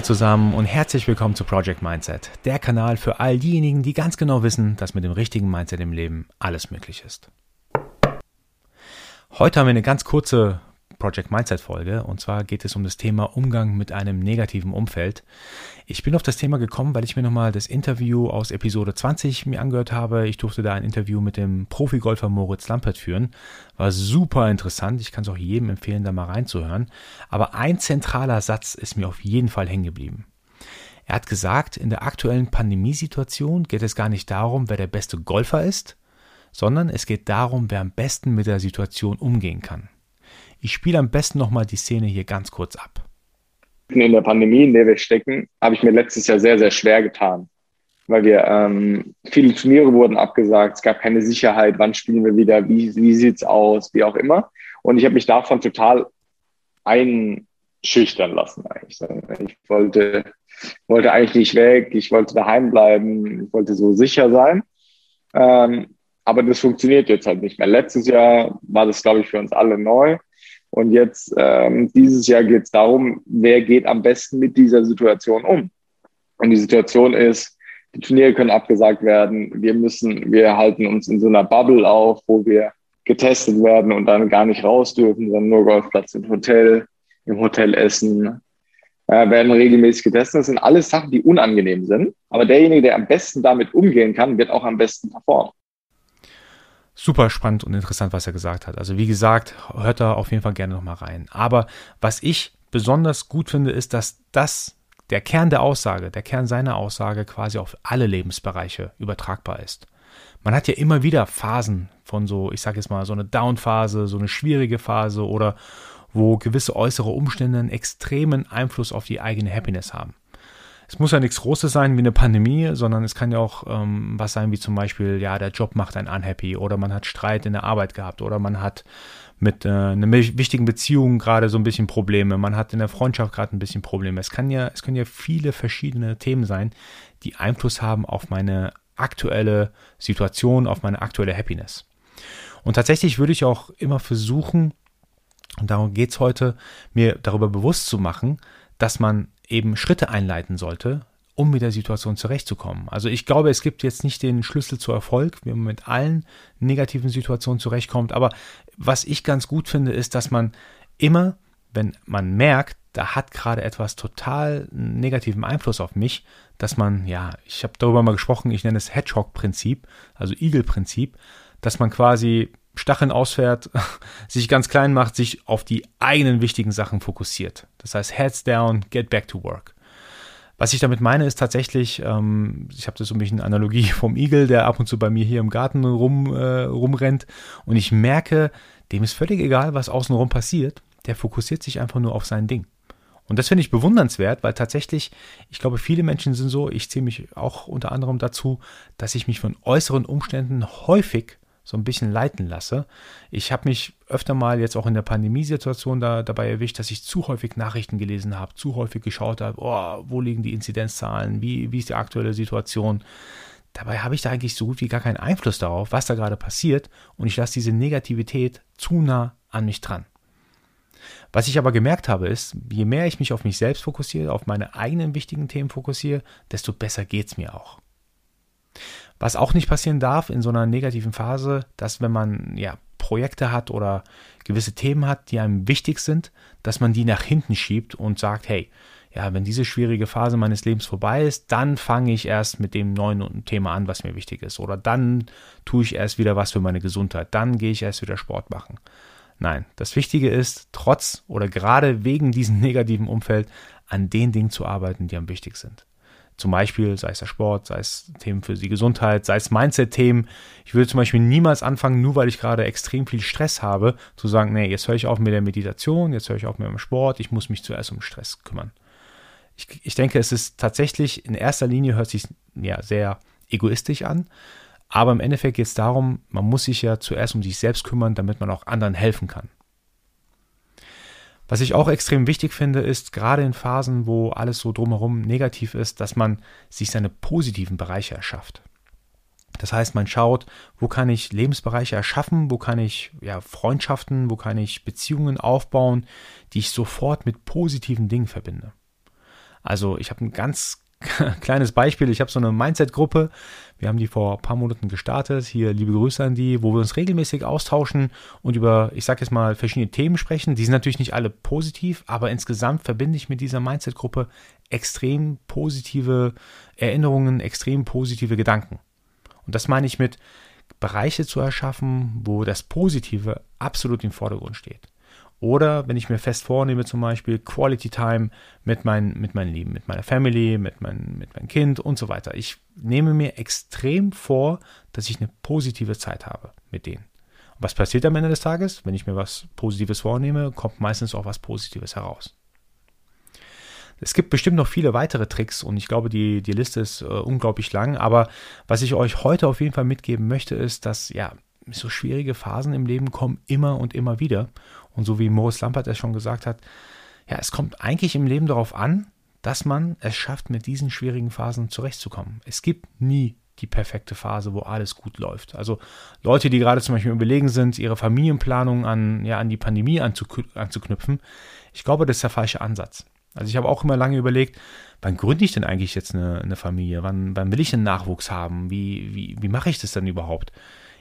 Hi zusammen und herzlich willkommen zu Project Mindset, der Kanal für all diejenigen, die ganz genau wissen, dass mit dem richtigen Mindset im Leben alles möglich ist. Heute haben wir eine ganz kurze Project Mindset Folge und zwar geht es um das Thema Umgang mit einem negativen Umfeld. Ich bin auf das Thema gekommen, weil ich mir nochmal das Interview aus Episode 20 mir angehört habe. Ich durfte da ein Interview mit dem Profigolfer Moritz Lampert führen. War super interessant. Ich kann es auch jedem empfehlen, da mal reinzuhören. Aber ein zentraler Satz ist mir auf jeden Fall hängen geblieben. Er hat gesagt, in der aktuellen Pandemiesituation geht es gar nicht darum, wer der beste Golfer ist, sondern es geht darum, wer am besten mit der Situation umgehen kann. Ich spiele am besten nochmal die Szene hier ganz kurz ab. In der Pandemie, in der wir stecken, habe ich mir letztes Jahr sehr, sehr schwer getan. Weil wir ähm, viele Turniere wurden abgesagt, es gab keine Sicherheit, wann spielen wir wieder, wie, wie sieht es aus, wie auch immer. Und ich habe mich davon total einschüchtern lassen eigentlich. Ich wollte, wollte eigentlich nicht weg, ich wollte daheim bleiben, ich wollte so sicher sein. Ähm, aber das funktioniert jetzt halt nicht mehr. Letztes Jahr war das, glaube ich, für uns alle neu. Und jetzt, ähm, dieses Jahr geht es darum, wer geht am besten mit dieser Situation um. Und die Situation ist, die Turniere können abgesagt werden. Wir müssen, wir halten uns in so einer Bubble auf, wo wir getestet werden und dann gar nicht raus dürfen, sondern nur Golfplatz im Hotel, im Hotel essen, äh, werden regelmäßig getestet. Das sind alles Sachen, die unangenehm sind. Aber derjenige, der am besten damit umgehen kann, wird auch am besten performen super spannend und interessant, was er gesagt hat. Also wie gesagt, hört da auf jeden Fall gerne nochmal rein. Aber was ich besonders gut finde, ist, dass das der Kern der Aussage, der Kern seiner Aussage quasi auf alle Lebensbereiche übertragbar ist. Man hat ja immer wieder Phasen von so, ich sage jetzt mal, so eine Down-Phase, so eine schwierige Phase oder wo gewisse äußere Umstände einen extremen Einfluss auf die eigene Happiness haben es muss ja nichts Großes sein wie eine Pandemie, sondern es kann ja auch ähm, was sein wie zum Beispiel, ja, der Job macht einen unhappy oder man hat Streit in der Arbeit gehabt oder man hat mit äh, einer wichtigen Beziehung gerade so ein bisschen Probleme, man hat in der Freundschaft gerade ein bisschen Probleme. Es kann ja, es können ja viele verschiedene Themen sein, die Einfluss haben auf meine aktuelle Situation, auf meine aktuelle Happiness. Und tatsächlich würde ich auch immer versuchen, und darum geht es heute, mir darüber bewusst zu machen, dass man eben Schritte einleiten sollte, um mit der Situation zurechtzukommen. Also ich glaube, es gibt jetzt nicht den Schlüssel zu Erfolg, wie man mit allen negativen Situationen zurechtkommt. Aber was ich ganz gut finde, ist, dass man immer, wenn man merkt, da hat gerade etwas total negativen Einfluss auf mich, dass man, ja, ich habe darüber mal gesprochen, ich nenne es Hedgehog-Prinzip, also Igel-Prinzip, dass man quasi Stacheln ausfährt, sich ganz klein macht, sich auf die eigenen wichtigen Sachen fokussiert. Das heißt, heads down, get back to work. Was ich damit meine, ist tatsächlich, ähm, ich habe das so ein bisschen Analogie vom Igel, der ab und zu bei mir hier im Garten rum, äh, rumrennt und ich merke, dem ist völlig egal, was außenrum passiert. Der fokussiert sich einfach nur auf sein Ding. Und das finde ich bewundernswert, weil tatsächlich, ich glaube, viele Menschen sind so, ich zähle mich auch unter anderem dazu, dass ich mich von äußeren Umständen häufig so ein bisschen leiten lasse. Ich habe mich öfter mal jetzt auch in der Pandemiesituation da, dabei erwischt, dass ich zu häufig Nachrichten gelesen habe, zu häufig geschaut habe, oh, wo liegen die Inzidenzzahlen, wie, wie ist die aktuelle Situation. Dabei habe ich da eigentlich so gut wie gar keinen Einfluss darauf, was da gerade passiert und ich lasse diese Negativität zu nah an mich dran. Was ich aber gemerkt habe, ist, je mehr ich mich auf mich selbst fokussiere, auf meine eigenen wichtigen Themen fokussiere, desto besser geht es mir auch. Was auch nicht passieren darf in so einer negativen Phase, dass wenn man ja Projekte hat oder gewisse Themen hat, die einem wichtig sind, dass man die nach hinten schiebt und sagt, hey, ja, wenn diese schwierige Phase meines Lebens vorbei ist, dann fange ich erst mit dem neuen Thema an, was mir wichtig ist. Oder dann tue ich erst wieder was für meine Gesundheit. Dann gehe ich erst wieder Sport machen. Nein, das Wichtige ist, trotz oder gerade wegen diesem negativen Umfeld an den Dingen zu arbeiten, die am wichtig sind. Zum Beispiel, sei es der Sport, sei es Themen für die Gesundheit, sei es Mindset-Themen. Ich würde zum Beispiel niemals anfangen, nur weil ich gerade extrem viel Stress habe, zu sagen, nee, jetzt höre ich auf mit der Meditation, jetzt höre ich auf mit dem Sport, ich muss mich zuerst um Stress kümmern. Ich, ich denke, es ist tatsächlich, in erster Linie hört sich ja sehr egoistisch an, aber im Endeffekt geht es darum, man muss sich ja zuerst um sich selbst kümmern, damit man auch anderen helfen kann. Was ich auch extrem wichtig finde, ist gerade in Phasen, wo alles so drumherum negativ ist, dass man sich seine positiven Bereiche erschafft. Das heißt, man schaut, wo kann ich Lebensbereiche erschaffen, wo kann ich ja, Freundschaften, wo kann ich Beziehungen aufbauen, die ich sofort mit positiven Dingen verbinde. Also ich habe ein ganz kleines Beispiel. Ich habe so eine Mindset-Gruppe. Wir haben die vor ein paar Monaten gestartet. Hier liebe Grüße an die, wo wir uns regelmäßig austauschen und über, ich sage jetzt mal, verschiedene Themen sprechen. Die sind natürlich nicht alle positiv, aber insgesamt verbinde ich mit dieser Mindset-Gruppe extrem positive Erinnerungen, extrem positive Gedanken. Und das meine ich mit Bereiche zu erschaffen, wo das Positive absolut im Vordergrund steht. Oder wenn ich mir fest vornehme, zum Beispiel Quality Time mit, mein, mit meinen Lieben, mit meiner Family, mit, mein, mit meinem Kind und so weiter. Ich nehme mir extrem vor, dass ich eine positive Zeit habe mit denen. Und was passiert am Ende des Tages? Wenn ich mir was Positives vornehme, kommt meistens auch was Positives heraus. Es gibt bestimmt noch viele weitere Tricks und ich glaube, die, die Liste ist äh, unglaublich lang. Aber was ich euch heute auf jeden Fall mitgeben möchte, ist, dass ja, so schwierige Phasen im Leben kommen immer und immer wieder. Und so wie Morris Lampert es schon gesagt hat, ja, es kommt eigentlich im Leben darauf an, dass man es schafft, mit diesen schwierigen Phasen zurechtzukommen. Es gibt nie die perfekte Phase, wo alles gut läuft. Also Leute, die gerade zum Beispiel überlegen sind, ihre Familienplanung an, ja, an die Pandemie anzuknüpfen, ich glaube, das ist der falsche Ansatz. Also ich habe auch immer lange überlegt, wann gründe ich denn eigentlich jetzt eine, eine Familie? Wann, wann will ich einen Nachwuchs haben? Wie, wie, wie mache ich das denn überhaupt?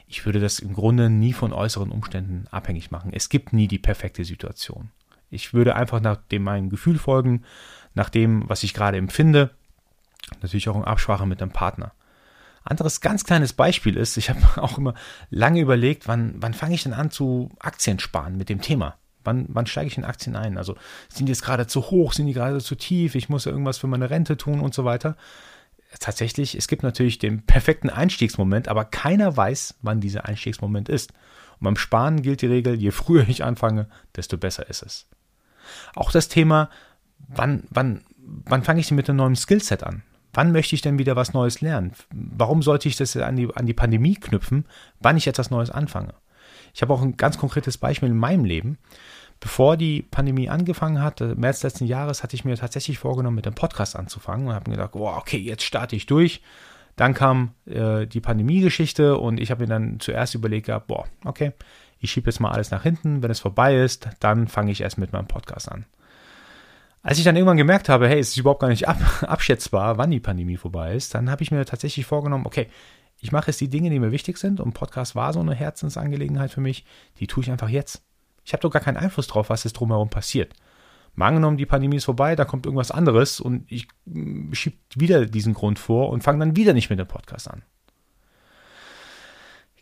Ich würde das im Grunde nie von äußeren Umständen abhängig machen. Es gibt nie die perfekte Situation. Ich würde einfach nach dem meinem Gefühl folgen, nach dem, was ich gerade empfinde. Natürlich auch in Absprache mit dem Partner. Anderes ganz kleines Beispiel ist, ich habe auch immer lange überlegt, wann, wann fange ich denn an zu Aktien sparen mit dem Thema? Wann, wann steige ich in Aktien ein? Also sind die jetzt gerade zu hoch, sind die gerade zu tief, ich muss ja irgendwas für meine Rente tun und so weiter tatsächlich, es gibt natürlich den perfekten Einstiegsmoment, aber keiner weiß, wann dieser Einstiegsmoment ist. Und beim Sparen gilt die Regel, je früher ich anfange, desto besser ist es. Auch das Thema, wann, wann, wann fange ich denn mit einem neuen Skillset an? Wann möchte ich denn wieder was Neues lernen? Warum sollte ich das an die, an die Pandemie knüpfen, wann ich etwas Neues anfange? Ich habe auch ein ganz konkretes Beispiel in meinem Leben. Bevor die Pandemie angefangen hat, März letzten Jahres, hatte ich mir tatsächlich vorgenommen, mit dem Podcast anzufangen und habe mir gedacht, oh, okay, jetzt starte ich durch. Dann kam äh, die Pandemie-Geschichte und ich habe mir dann zuerst überlegt gehabt, boah, okay, ich schiebe jetzt mal alles nach hinten. Wenn es vorbei ist, dann fange ich erst mit meinem Podcast an. Als ich dann irgendwann gemerkt habe, hey, es ist überhaupt gar nicht ab, abschätzbar, wann die Pandemie vorbei ist, dann habe ich mir tatsächlich vorgenommen, okay, ich mache jetzt die Dinge, die mir wichtig sind und Podcast war so eine Herzensangelegenheit für mich, die tue ich einfach jetzt. Ich habe doch gar keinen Einfluss drauf, was jetzt drumherum passiert. Mal angenommen, die Pandemie ist vorbei, da kommt irgendwas anderes und ich mm, schiebe wieder diesen Grund vor und fange dann wieder nicht mit dem Podcast an.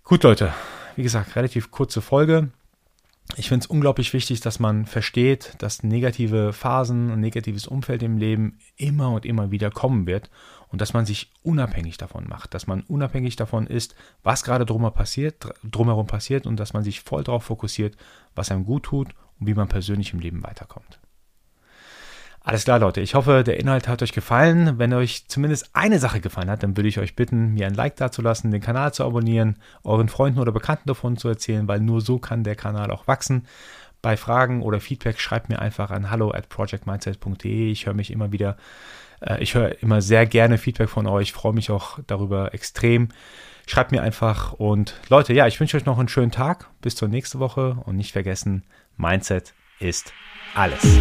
Gut, Leute, wie gesagt, relativ kurze Folge. Ich finde es unglaublich wichtig, dass man versteht, dass negative Phasen und negatives Umfeld im Leben immer und immer wieder kommen wird und dass man sich unabhängig davon macht, dass man unabhängig davon ist, was gerade drumherum passiert, drumherum passiert und dass man sich voll darauf fokussiert, was einem gut tut und wie man persönlich im Leben weiterkommt. Alles klar, Leute. Ich hoffe, der Inhalt hat euch gefallen. Wenn euch zumindest eine Sache gefallen hat, dann würde ich euch bitten, mir ein Like dazulassen, den Kanal zu abonnieren, euren Freunden oder Bekannten davon zu erzählen, weil nur so kann der Kanal auch wachsen. Bei Fragen oder Feedback schreibt mir einfach an hallo at projectmindset.de. Ich höre mich immer wieder äh, ich höre immer sehr gerne Feedback von euch, freue mich auch darüber extrem. Schreibt mir einfach und Leute, ja, ich wünsche euch noch einen schönen Tag. Bis zur nächsten Woche und nicht vergessen, Mindset ist alles.